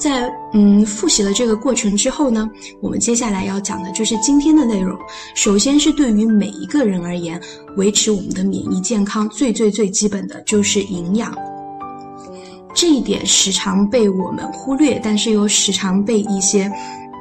在嗯复习了这个过程之后呢，我们接下来要讲的就是今天的内容。首先是对于每一个人而言，维持我们的免疫健康最最最基本的就是营养。这一点时常被我们忽略，但是又时常被一些。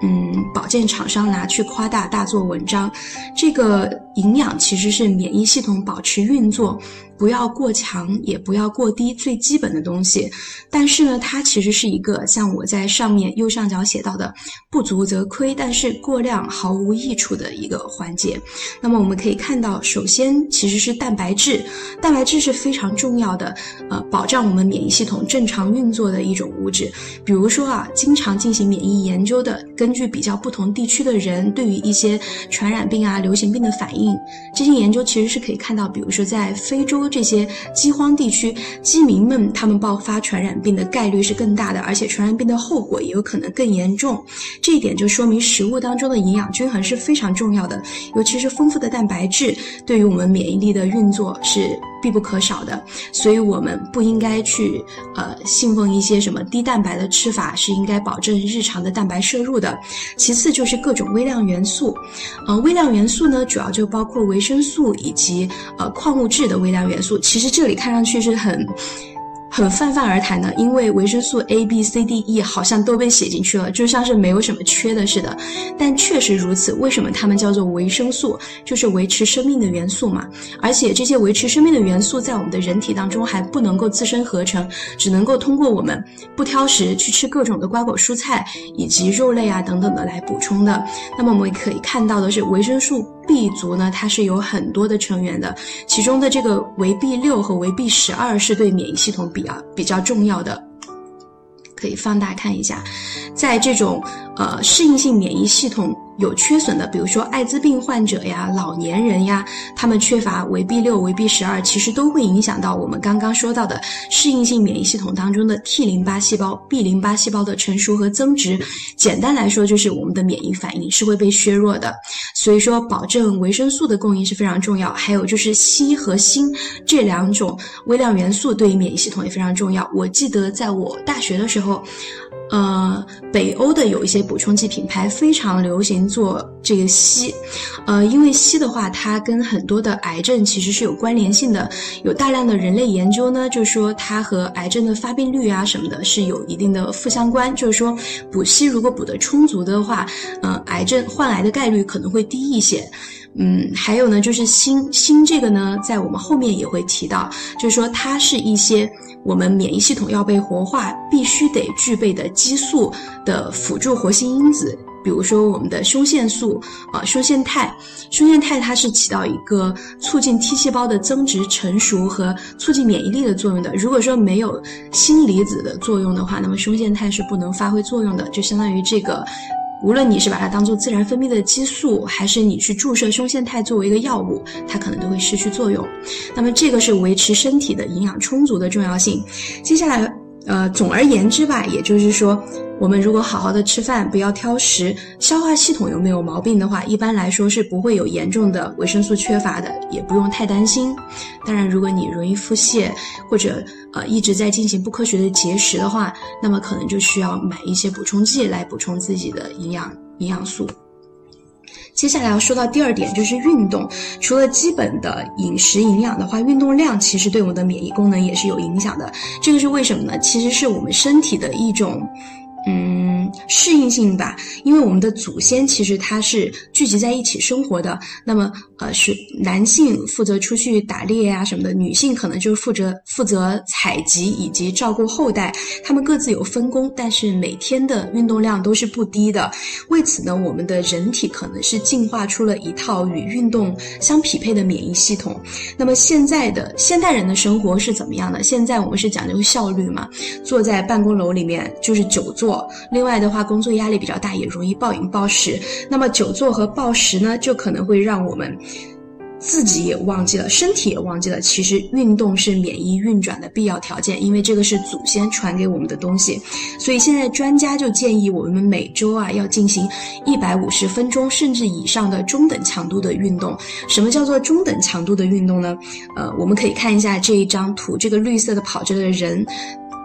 嗯，保健厂商拿去夸大、大做文章。这个营养其实是免疫系统保持运作。不要过强，也不要过低，最基本的东西。但是呢，它其实是一个像我在上面右上角写到的“不足则亏”，但是过量毫无益处的一个环节。那么我们可以看到，首先其实是蛋白质，蛋白质是非常重要的，呃，保障我们免疫系统正常运作的一种物质。比如说啊，经常进行免疫研究的，根据比较不同地区的人对于一些传染病啊、流行病的反应，这些研究其实是可以看到，比如说在非洲。这些饥荒地区，饥民们他们爆发传染病的概率是更大的，而且传染病的后果也有可能更严重。这一点就说明食物当中的营养均衡是非常重要的，尤其是丰富的蛋白质，对于我们免疫力的运作是。必不可少的，所以我们不应该去呃信奉一些什么低蛋白的吃法，是应该保证日常的蛋白摄入的。其次就是各种微量元素，呃，微量元素呢，主要就包括维生素以及呃矿物质的微量元素。其实这里看上去是很。很泛泛而谈的，因为维生素 A、B、C、D、E 好像都被写进去了，就像是没有什么缺的似的。但确实如此，为什么它们叫做维生素？就是维持生命的元素嘛。而且这些维持生命的元素在我们的人体当中还不能够自身合成，只能够通过我们不挑食去吃各种的瓜果蔬菜以及肉类啊等等的来补充的。那么我们可以看到的是维生素。B 族呢，它是有很多的成员的，其中的这个维 B 六和维 B 十二是对免疫系统比较比较重要的，可以放大看一下，在这种呃适应性免疫系统。有缺损的，比如说艾滋病患者呀、老年人呀，他们缺乏维 B 六、维 B 十二，其实都会影响到我们刚刚说到的适应性免疫系统当中的 T 淋巴细胞、B 淋巴细胞的成熟和增殖。简单来说，就是我们的免疫反应是会被削弱的。所以说，保证维生素的供应是非常重要。还有就是硒和锌这两种微量元素对于免疫系统也非常重要。我记得在我大学的时候。呃，北欧的有一些补充剂品牌非常流行做这个硒，呃，因为硒的话，它跟很多的癌症其实是有关联性的，有大量的人类研究呢，就是说它和癌症的发病率啊什么的是有一定的负相关，就是说补硒如果补得充足的话，呃，癌症患癌的概率可能会低一些。嗯，还有呢，就是锌，锌这个呢，在我们后面也会提到，就是说它是一些我们免疫系统要被活化必须得具备的激素的辅助活性因子，比如说我们的胸腺素啊，胸腺肽，胸腺肽它是起到一个促进 T 细胞的增殖成熟和促进免疫力的作用的。如果说没有锌离子的作用的话，那么胸腺肽是不能发挥作用的，就相当于这个。无论你是把它当做自然分泌的激素，还是你去注射胸腺肽作为一个药物，它可能都会失去作用。那么这个是维持身体的营养充足的重要性。接下来。呃，总而言之吧，也就是说，我们如果好好的吃饭，不要挑食，消化系统又没有毛病的话，一般来说是不会有严重的维生素缺乏的，也不用太担心。当然，如果你容易腹泻，或者呃一直在进行不科学的节食的话，那么可能就需要买一些补充剂来补充自己的营养营养素。接下来要说到第二点，就是运动。除了基本的饮食营养的话，运动量其实对我们的免疫功能也是有影响的。这个是为什么呢？其实是我们身体的一种。嗯，适应性吧，因为我们的祖先其实他是聚集在一起生活的。那么，呃，是男性负责出去打猎啊什么的，女性可能就是负责负责采集以及照顾后代。他们各自有分工，但是每天的运动量都是不低的。为此呢，我们的人体可能是进化出了一套与运动相匹配的免疫系统。那么现在的现代人的生活是怎么样的？现在我们是讲究效率嘛，坐在办公楼里面就是久坐。另外的话，工作压力比较大，也容易暴饮暴食。那么久坐和暴食呢，就可能会让我们自己也忘记了，身体也忘记了，其实运动是免疫运转的必要条件，因为这个是祖先传给我们的东西。所以现在专家就建议我们每周啊要进行一百五十分钟甚至以上的中等强度的运动。什么叫做中等强度的运动呢？呃，我们可以看一下这一张图，这个绿色的跑着的人。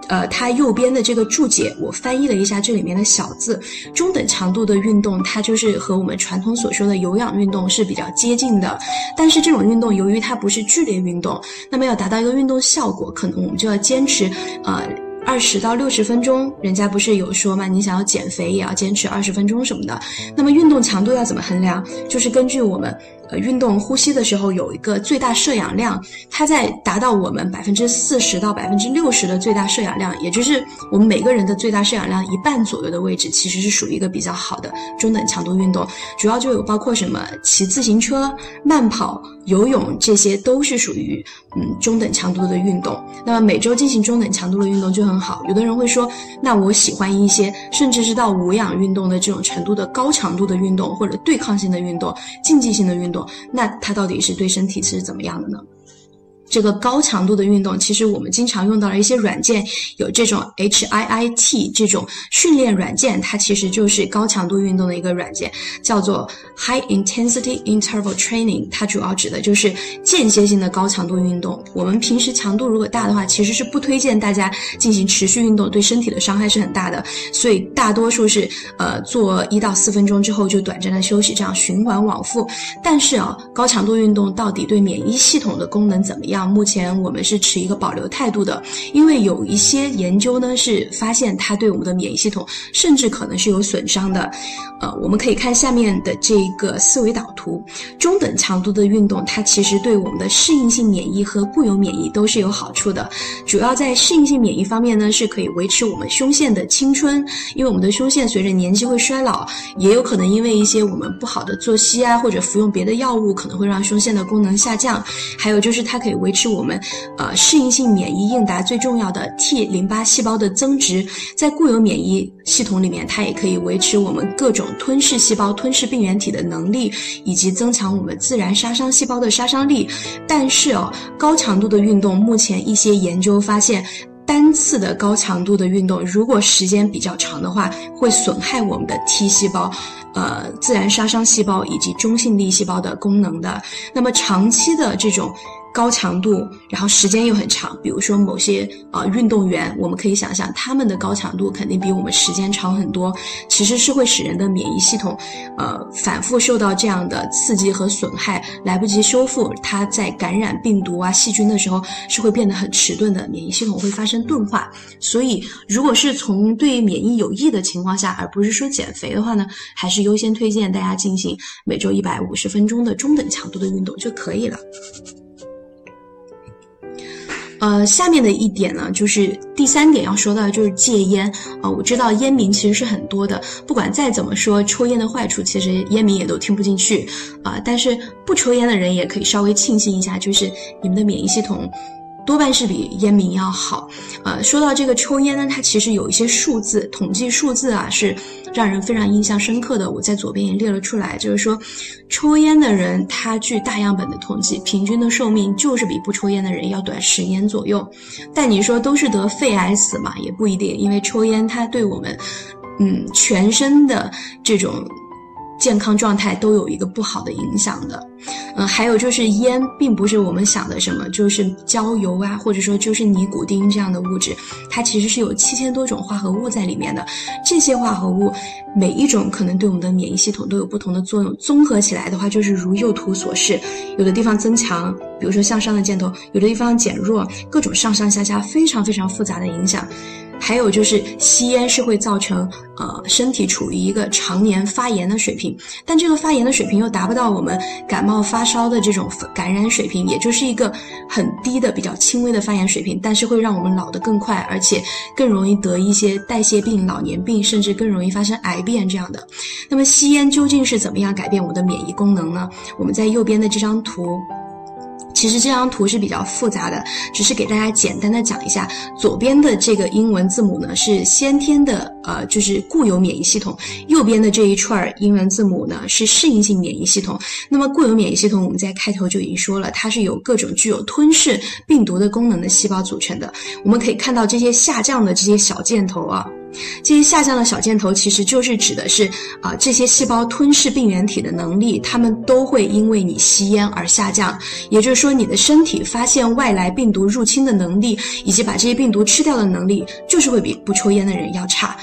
呃，它右边的这个注解，我翻译了一下这里面的小字。中等强度的运动，它就是和我们传统所说的有氧运动是比较接近的。但是这种运动，由于它不是剧烈运动，那么要达到一个运动效果，可能我们就要坚持，呃。二十到六十分钟，人家不是有说嘛？你想要减肥，也要坚持二十分钟什么的。那么运动强度要怎么衡量？就是根据我们。呃，运动呼吸的时候有一个最大摄氧量，它在达到我们百分之四十到百分之六十的最大摄氧量，也就是我们每个人的最大摄氧量一半左右的位置，其实是属于一个比较好的中等强度运动。主要就有包括什么骑自行车、慢跑、游泳，这些都是属于嗯中等强度的运动。那么每周进行中等强度的运动就很好。有的人会说，那我喜欢一些甚至是到无氧运动的这种程度的高强度的运动，或者对抗性的运动、竞技性的运动。那它到底是对身体是怎么样的呢？这个高强度的运动，其实我们经常用到的一些软件，有这种 HIIT 这种训练软件，它其实就是高强度运动的一个软件，叫做 High Intensity Interval Training。它主要指的就是间歇性的高强度运动。我们平时强度如果大的话，其实是不推荐大家进行持续运动，对身体的伤害是很大的。所以大多数是呃做一到四分钟之后就短暂的休息，这样循环往复。但是啊，高强度运动到底对免疫系统的功能怎么样？目前我们是持一个保留态度的，因为有一些研究呢是发现它对我们的免疫系统甚至可能是有损伤的。呃，我们可以看下面的这个思维导图，中等强度的运动它其实对我们的适应性免疫和固有免疫都是有好处的。主要在适应性免疫方面呢，是可以维持我们胸腺的青春，因为我们的胸腺随着年纪会衰老，也有可能因为一些我们不好的作息啊，或者服用别的药物，可能会让胸腺的功能下降。还有就是它可以维持我们呃适应性免疫应答最重要的 T 淋巴细胞的增殖，在固有免疫系统里面，它也可以维持我们各种吞噬细胞、吞噬病原体的能力，以及增强我们自然杀伤细胞的杀伤力。但是哦，高强度的运动，目前一些研究发现，单次的高强度的运动，如果时间比较长的话，会损害我们的 T 细胞。呃，自然杀伤细胞以及中性粒细胞的功能的，那么长期的这种高强度，然后时间又很长，比如说某些呃运动员，我们可以想象他们的高强度肯定比我们时间长很多，其实是会使人的免疫系统，呃，反复受到这样的刺激和损害，来不及修复，它在感染病毒啊细菌的时候是会变得很迟钝的，免疫系统会发生钝化。所以，如果是从对免疫有益的情况下，而不是说减肥的话呢，还是。优先推荐大家进行每周一百五十分钟的中等强度的运动就可以了。呃，下面的一点呢，就是第三点要说到就是戒烟啊。我知道烟民其实是很多的，不管再怎么说抽烟的坏处，其实烟民也都听不进去啊。但是不抽烟的人也可以稍微庆幸一下，就是你们的免疫系统。多半是比烟民要好，呃，说到这个抽烟呢，它其实有一些数字，统计数字啊，是让人非常印象深刻的。我在左边也列了出来，就是说，抽烟的人，他据大样本的统计，平均的寿命就是比不抽烟的人要短十年左右。但你说都是得肺癌死嘛，也不一定，因为抽烟它对我们，嗯，全身的这种。健康状态都有一个不好的影响的，嗯，还有就是烟并不是我们想的什么，就是焦油啊，或者说就是尼古丁这样的物质，它其实是有七千多种化合物在里面的。这些化合物每一种可能对我们的免疫系统都有不同的作用，综合起来的话，就是如右图所示，有的地方增强，比如说向上的箭头，有的地方减弱，各种上上下下非常非常复杂的影响。还有就是吸烟是会造成呃身体处于一个常年发炎的水平，但这个发炎的水平又达不到我们感冒发烧的这种感染水平，也就是一个很低的比较轻微的发炎水平，但是会让我们老得更快，而且更容易得一些代谢病、老年病，甚至更容易发生癌变这样的。那么吸烟究竟是怎么样改变我们的免疫功能呢？我们在右边的这张图。其实这张图是比较复杂的，只是给大家简单的讲一下。左边的这个英文字母呢是先天的，呃，就是固有免疫系统；右边的这一串英文字母呢是适应性免疫系统。那么固有免疫系统，我们在开头就已经说了，它是由各种具有吞噬病毒的功能的细胞组成的。我们可以看到这些下降的这些小箭头啊。这些下降的小箭头其实就是指的是啊，这些细胞吞噬病原体的能力，它们都会因为你吸烟而下降。也就是说，你的身体发现外来病毒入侵的能力，以及把这些病毒吃掉的能力，就是会比不抽烟的人要差。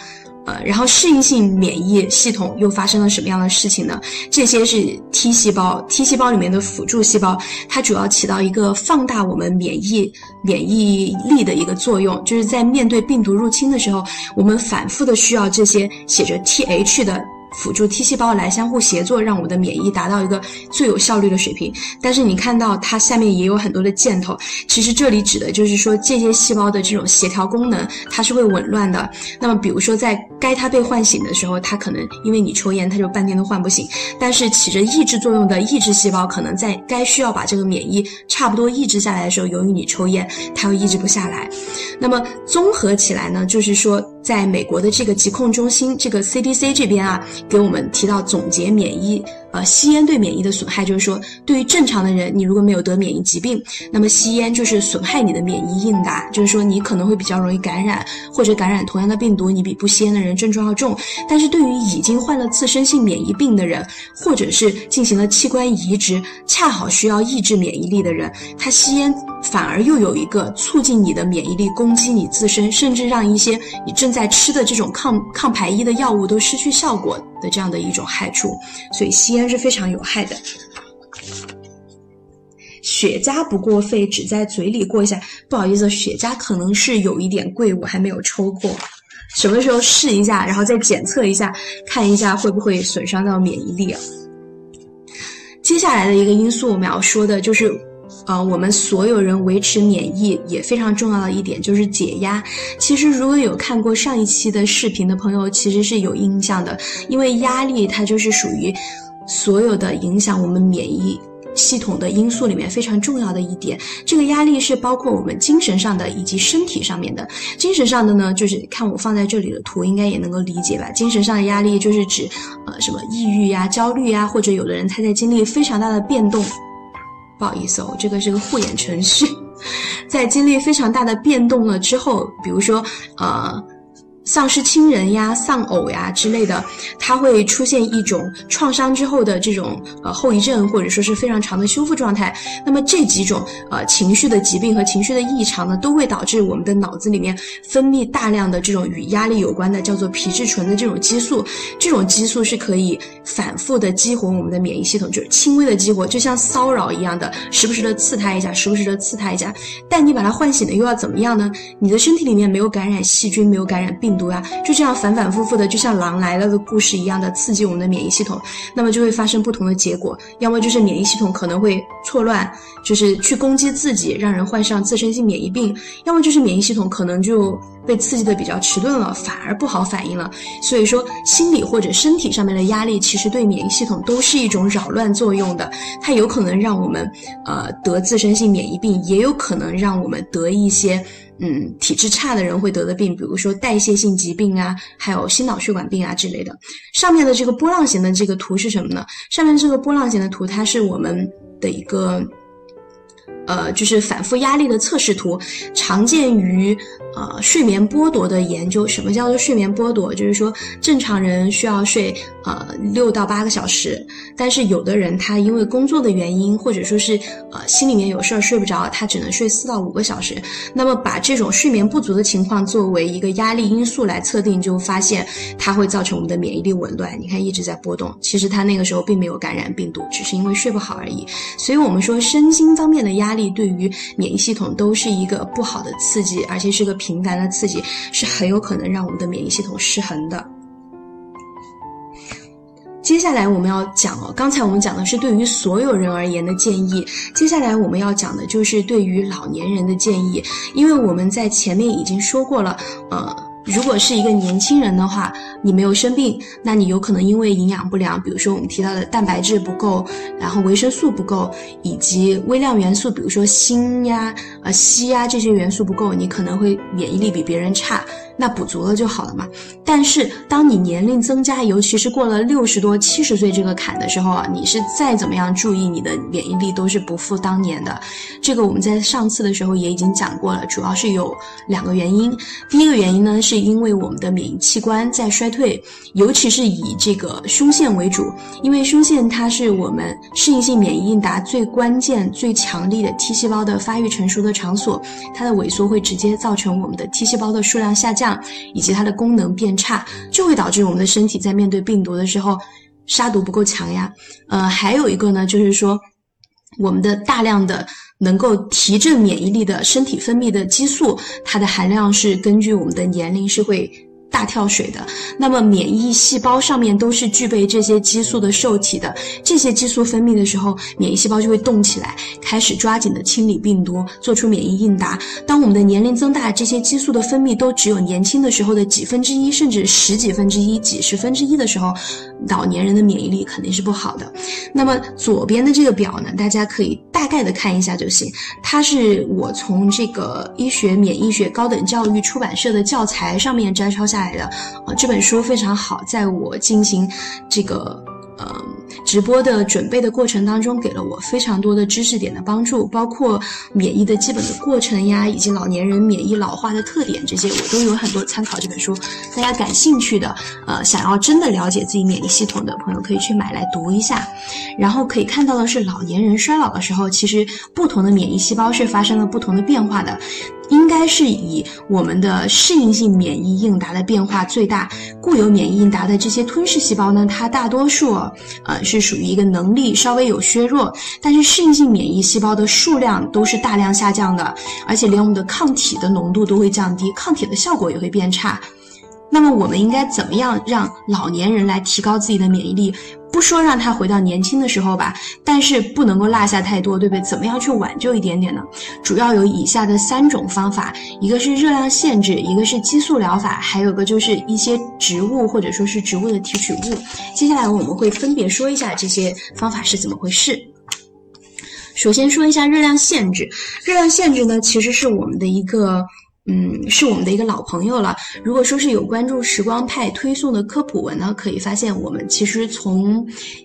呃，然后适应性免疫系统又发生了什么样的事情呢？这些是 T 细胞，T 细胞里面的辅助细胞，它主要起到一个放大我们免疫免疫力的一个作用，就是在面对病毒入侵的时候，我们反复的需要这些写着 TH 的。辅助 T 细胞来相互协作，让我们的免疫达到一个最有效率的水平。但是你看到它下面也有很多的箭头，其实这里指的就是说这些细胞的这种协调功能，它是会紊乱的。那么比如说在该它被唤醒的时候，它可能因为你抽烟，它就半天都唤不醒。但是起着抑制作用的抑制细胞，可能在该需要把这个免疫差不多抑制下来的时候，由于你抽烟，它又抑制不下来。那么综合起来呢，就是说。在美国的这个疾控中心，这个 CDC 这边啊，给我们提到总结免疫。呃，吸烟对免疫的损害，就是说，对于正常的人，你如果没有得免疫疾病，那么吸烟就是损害你的免疫应答，就是说你可能会比较容易感染，或者感染同样的病毒，你比不吸烟的人症状要重。但是对于已经患了自身性免疫病的人，或者是进行了器官移植，恰好需要抑制免疫力的人，他吸烟反而又有一个促进你的免疫力攻击你自身，甚至让一些你正在吃的这种抗抗排异的药物都失去效果的这样的一种害处。所以吸烟。是非常有害的。雪茄不过肺，只在嘴里过一下。不好意思，雪茄可能是有一点贵，我还没有抽过。什么时候试一下，然后再检测一下，看一下会不会损伤到免疫力啊？接下来的一个因素，我们要说的就是。呃，我们所有人维持免疫也非常重要的一点就是解压。其实，如果有看过上一期的视频的朋友，其实是有印象的，因为压力它就是属于所有的影响我们免疫系统的因素里面非常重要的一点。这个压力是包括我们精神上的以及身体上面的。精神上的呢，就是看我放在这里的图，应该也能够理解吧。精神上的压力就是指呃什么抑郁呀、焦虑呀，或者有的人他在经历非常大的变动。不好意思哦，这个是个护眼程序，在经历非常大的变动了之后，比如说，呃。丧失亲人呀、丧偶呀之类的，它会出现一种创伤之后的这种呃后遗症，或者说是非常长的修复状态。那么这几种呃情绪的疾病和情绪的异常呢，都会导致我们的脑子里面分泌大量的这种与压力有关的叫做皮质醇的这种激素。这种激素是可以反复的激活我们的免疫系统，就是轻微的激活，就像骚扰一样的，时不时的刺它一下，时不时的刺它一下。但你把它唤醒了又要怎么样呢？你的身体里面没有感染细菌，没有感染病。病毒呀，就这样反反复复的，就像狼来了的故事一样的刺激我们的免疫系统，那么就会发生不同的结果，要么就是免疫系统可能会错乱，就是去攻击自己，让人患上自身性免疫病；要么就是免疫系统可能就被刺激的比较迟钝了，反而不好反应了。所以说，心理或者身体上面的压力，其实对免疫系统都是一种扰乱作用的，它有可能让我们呃得自身性免疫病，也有可能让我们得一些。嗯，体质差的人会得的病，比如说代谢性疾病啊，还有心脑血管病啊之类的。上面的这个波浪形的这个图是什么呢？上面这个波浪形的图，它是我们的一个。呃，就是反复压力的测试图，常见于呃睡眠剥夺的研究。什么叫做睡眠剥夺？就是说正常人需要睡呃六到八个小时，但是有的人他因为工作的原因，或者说是呃心里面有事儿睡不着，他只能睡四到五个小时。那么把这种睡眠不足的情况作为一个压力因素来测定，就发现它会造成我们的免疫力紊乱。你看一直在波动，其实他那个时候并没有感染病毒，只是因为睡不好而已。所以我们说身心方面的压。力对于免疫系统都是一个不好的刺激，而且是个频繁的刺激，是很有可能让我们的免疫系统失衡的。接下来我们要讲哦，刚才我们讲的是对于所有人而言的建议，接下来我们要讲的就是对于老年人的建议，因为我们在前面已经说过了，呃。如果是一个年轻人的话，你没有生病，那你有可能因为营养不良，比如说我们提到的蛋白质不够，然后维生素不够，以及微量元素，比如说锌呀、呃硒呀这些元素不够，你可能会免疫力比别人差。那补足了就好了嘛。但是当你年龄增加，尤其是过了六十多、七十岁这个坎的时候啊，你是再怎么样注意，你的免疫力都是不复当年的。这个我们在上次的时候也已经讲过了，主要是有两个原因。第一个原因呢是。是因为我们的免疫器官在衰退，尤其是以这个胸腺为主，因为胸腺它是我们适应性免疫应答最关键、最强力的 T 细胞的发育成熟的场所，它的萎缩会直接造成我们的 T 细胞的数量下降，以及它的功能变差，就会导致我们的身体在面对病毒的时候杀毒不够强呀。呃，还有一个呢，就是说我们的大量的。能够提振免疫力的身体分泌的激素，它的含量是根据我们的年龄是会。大跳水的，那么免疫细胞上面都是具备这些激素的受体的。这些激素分泌的时候，免疫细胞就会动起来，开始抓紧的清理病毒，做出免疫应答。当我们的年龄增大，这些激素的分泌都只有年轻的时候的几分之一，甚至十几分之一、几十分之一的时候，老年人的免疫力肯定是不好的。那么左边的这个表呢，大家可以大概的看一下就行。它是我从这个医学免疫学高等教育出版社的教材上面摘抄下。来的，啊，这本书非常好，在我进行这个嗯直播的准备的过程当中，给了我非常多的知识点的帮助，包括免疫的基本的过程呀，以及老年人免疫老化的特点这些，我都有很多参考这本书。大家感兴趣的，呃，想要真的了解自己免疫系统的朋友，可以去买来读一下。然后可以看到的是，老年人衰老的时候，其实不同的免疫细胞是发生了不同的变化的。应该是以我们的适应性免疫应答的变化最大，固有免疫应答的这些吞噬细胞呢，它大多数呃是属于一个能力稍微有削弱，但是适应性免疫细胞的数量都是大量下降的，而且连我们的抗体的浓度都会降低，抗体的效果也会变差。那么我们应该怎么样让老年人来提高自己的免疫力？不说让他回到年轻的时候吧，但是不能够落下太多，对不对？怎么样去挽救一点点呢？主要有以下的三种方法：一个是热量限制，一个是激素疗法，还有个就是一些植物或者说是植物的提取物。接下来我们会分别说一下这些方法是怎么回事。首先说一下热量限制，热量限制呢，其实是我们的一个。嗯，是我们的一个老朋友了。如果说是有关注时光派推送的科普文呢，可以发现我们其实从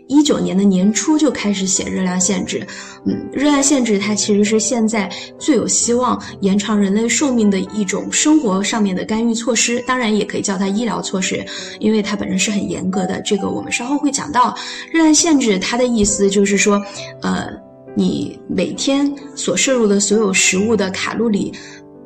一九年的年初就开始写热量限制。嗯，热量限制它其实是现在最有希望延长人类寿命的一种生活上面的干预措施，当然也可以叫它医疗措施，因为它本身是很严格的。这个我们稍后会讲到。热量限制它的意思就是说，呃，你每天所摄入的所有食物的卡路里。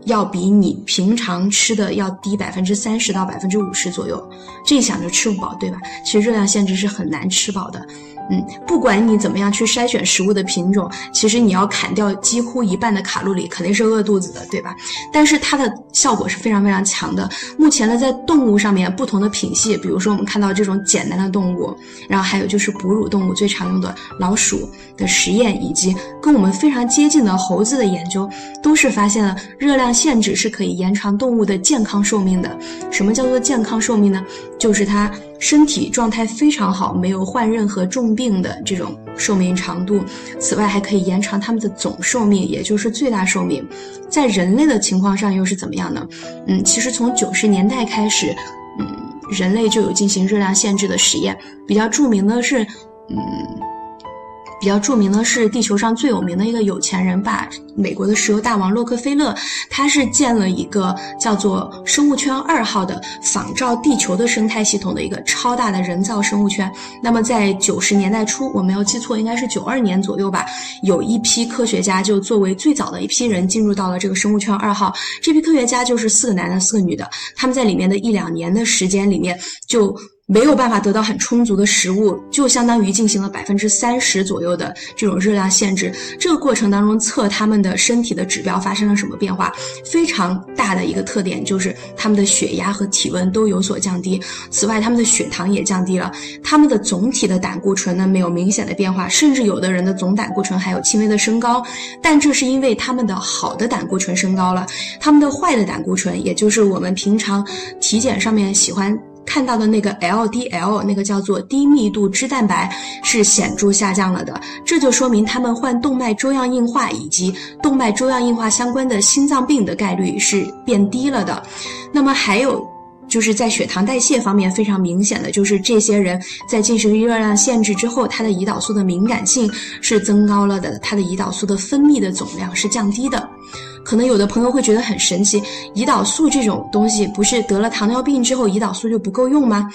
要比你平常吃的要低百分之三十到百分之五十左右，这一想就吃不饱，对吧？其实热量限制是很难吃饱的。嗯，不管你怎么样去筛选食物的品种，其实你要砍掉几乎一半的卡路里，肯定是饿肚子的，对吧？但是它的效果是非常非常强的。目前呢，在动物上面，不同的品系，比如说我们看到这种简单的动物，然后还有就是哺乳动物最常用的老鼠的实验，以及跟我们非常接近的猴子的研究，都是发现了热量限制是可以延长动物的健康寿命的。什么叫做健康寿命呢？就是它。身体状态非常好，没有患任何重病的这种寿命长度。此外，还可以延长他们的总寿命，也就是最大寿命。在人类的情况上又是怎么样呢？嗯，其实从九十年代开始，嗯，人类就有进行热量限制的实验，比较著名的是，嗯。比较著名的是地球上最有名的一个有钱人吧，美国的石油大王洛克菲勒，他是建了一个叫做生物圈二号的仿照地球的生态系统的一个超大的人造生物圈。那么在九十年代初，我没有记错，应该是九二年左右吧，有一批科学家就作为最早的一批人进入到了这个生物圈二号。这批科学家就是四个男的，四个女的，他们在里面的一两年的时间里面就。没有办法得到很充足的食物，就相当于进行了百分之三十左右的这种热量限制。这个过程当中，测他们的身体的指标发生了什么变化？非常大的一个特点就是他们的血压和体温都有所降低。此外，他们的血糖也降低了。他们的总体的胆固醇呢没有明显的变化，甚至有的人的总胆固醇还有轻微的升高。但这是因为他们的好的胆固醇升高了，他们的坏的胆固醇，也就是我们平常体检上面喜欢。看到的那个 LDL，那个叫做低密度脂蛋白，是显著下降了的。这就说明他们患动脉粥样硬化以及动脉粥样硬化相关的心脏病的概率是变低了的。那么还有。就是在血糖代谢方面非常明显的，就是这些人在进行热量限制之后，他的胰岛素的敏感性是增高了的，他的胰岛素的分泌的总量是降低的。可能有的朋友会觉得很神奇，胰岛素这种东西不是得了糖尿病之后胰岛素就不够用吗？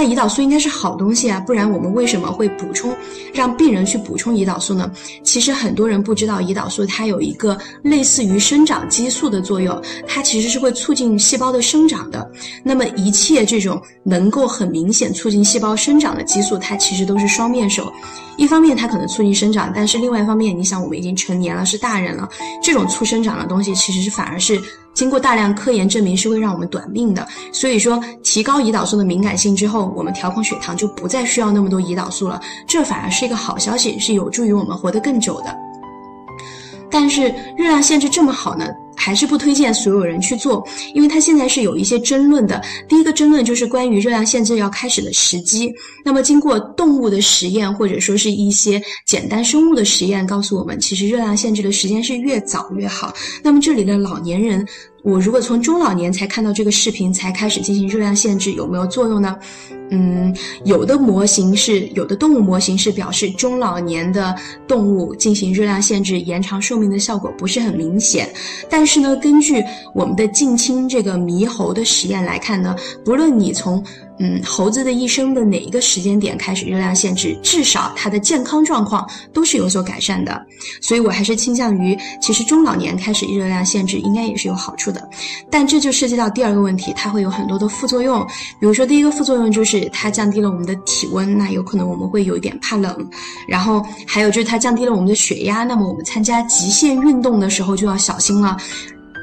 那胰岛素应该是好东西啊，不然我们为什么会补充让病人去补充胰岛素呢？其实很多人不知道，胰岛素它有一个类似于生长激素的作用，它其实是会促进细胞的生长的。那么一切这种能够很明显促进细胞生长的激素，它其实都是双面手。一方面它可能促进生长，但是另外一方面，你想我们已经成年了，是大人了，这种促生长的东西其实是反而是。经过大量科研证明是会让我们短命的，所以说提高胰岛素的敏感性之后，我们调控血糖就不再需要那么多胰岛素了，这反而是一个好消息，是有助于我们活得更久的。但是热量限制这么好呢？还是不推荐所有人去做，因为它现在是有一些争论的。第一个争论就是关于热量限制要开始的时机。那么经过动物的实验或者说是一些简单生物的实验告诉我们，其实热量限制的时间是越早越好。那么这里的老年人。我如果从中老年才看到这个视频才开始进行热量限制，有没有作用呢？嗯，有的模型是有的动物模型是表示中老年的动物进行热量限制延长寿命的效果不是很明显。但是呢，根据我们的近亲这个猕猴的实验来看呢，不论你从嗯，猴子的一生的哪一个时间点开始热量限制，至少它的健康状况都是有所改善的。所以我还是倾向于，其实中老年开始热量限制应该也是有好处的。但这就涉及到第二个问题，它会有很多的副作用。比如说，第一个副作用就是它降低了我们的体温，那有可能我们会有一点怕冷。然后还有就是它降低了我们的血压，那么我们参加极限运动的时候就要小心了。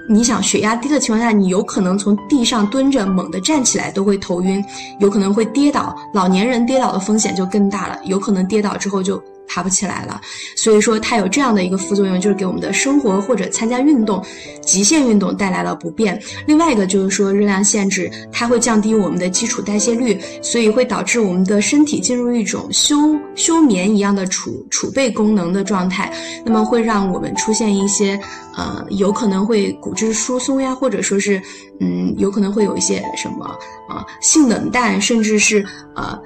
你想血压低的情况下，你有可能从地上蹲着猛地站起来都会头晕，有可能会跌倒。老年人跌倒的风险就更大了，有可能跌倒之后就。爬不起来了，所以说它有这样的一个副作用，就是给我们的生活或者参加运动、极限运动带来了不便。另外一个就是说热量限制，它会降低我们的基础代谢率，所以会导致我们的身体进入一种休休眠一样的储储备功能的状态，那么会让我们出现一些呃，有可能会骨质疏松呀，或者说是嗯，有可能会有一些什么啊性冷淡，甚至是呃。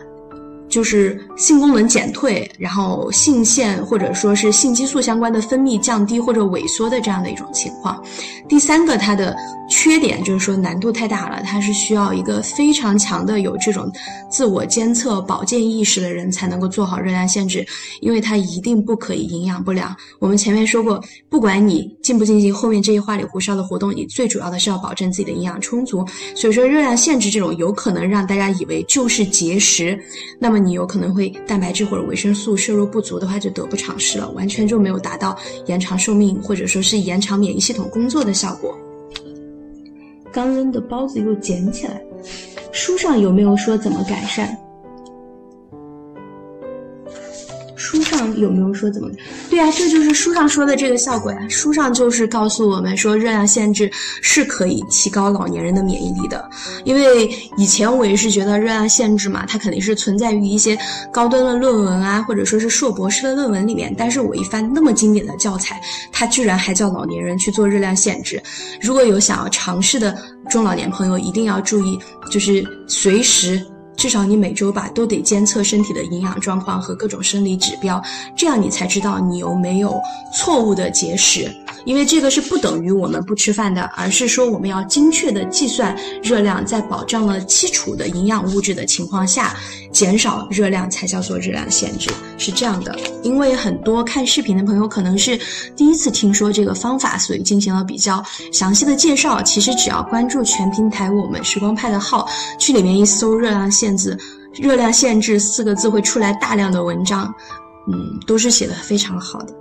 就是性功能减退，然后性腺或者说是性激素相关的分泌降低或者萎缩的这样的一种情况。第三个，它的缺点就是说难度太大了，它是需要一个非常强的有这种自我监测、保健意识的人才能够做好热量限制，因为它一定不可以营养不良。我们前面说过，不管你进不进行后面这些花里胡哨的活动，你最主要的是要保证自己的营养充足。所以说，热量限制这种有可能让大家以为就是节食，那么。你有可能会蛋白质或者维生素摄入不足的话，就得不偿失了，完全就没有达到延长寿命或者说是延长免疫系统工作的效果。刚扔的包子又捡起来，书上有没有说怎么改善？书上有没有说怎么？对啊，这就是书上说的这个效果呀。书上就是告诉我们说，热量限制是可以提高老年人的免疫力的。因为以前我也是觉得热量限制嘛，它肯定是存在于一些高端的论文啊，或者说是硕博士的论文里面。但是我一翻那么经典的教材，它居然还叫老年人去做热量限制。如果有想要尝试的中老年朋友，一定要注意，就是随时。至少你每周吧都得监测身体的营养状况和各种生理指标，这样你才知道你有没有错误的节食。因为这个是不等于我们不吃饭的，而是说我们要精确的计算热量，在保障了基础的营养物质的情况下，减少热量才叫做热量限制，是这样的。因为很多看视频的朋友可能是第一次听说这个方法，所以进行了比较详细的介绍。其实只要关注全平台我们时光派的号，去里面一搜“热量限”。制热量限制四个字会出来大量的文章，嗯，都是写的非常好的。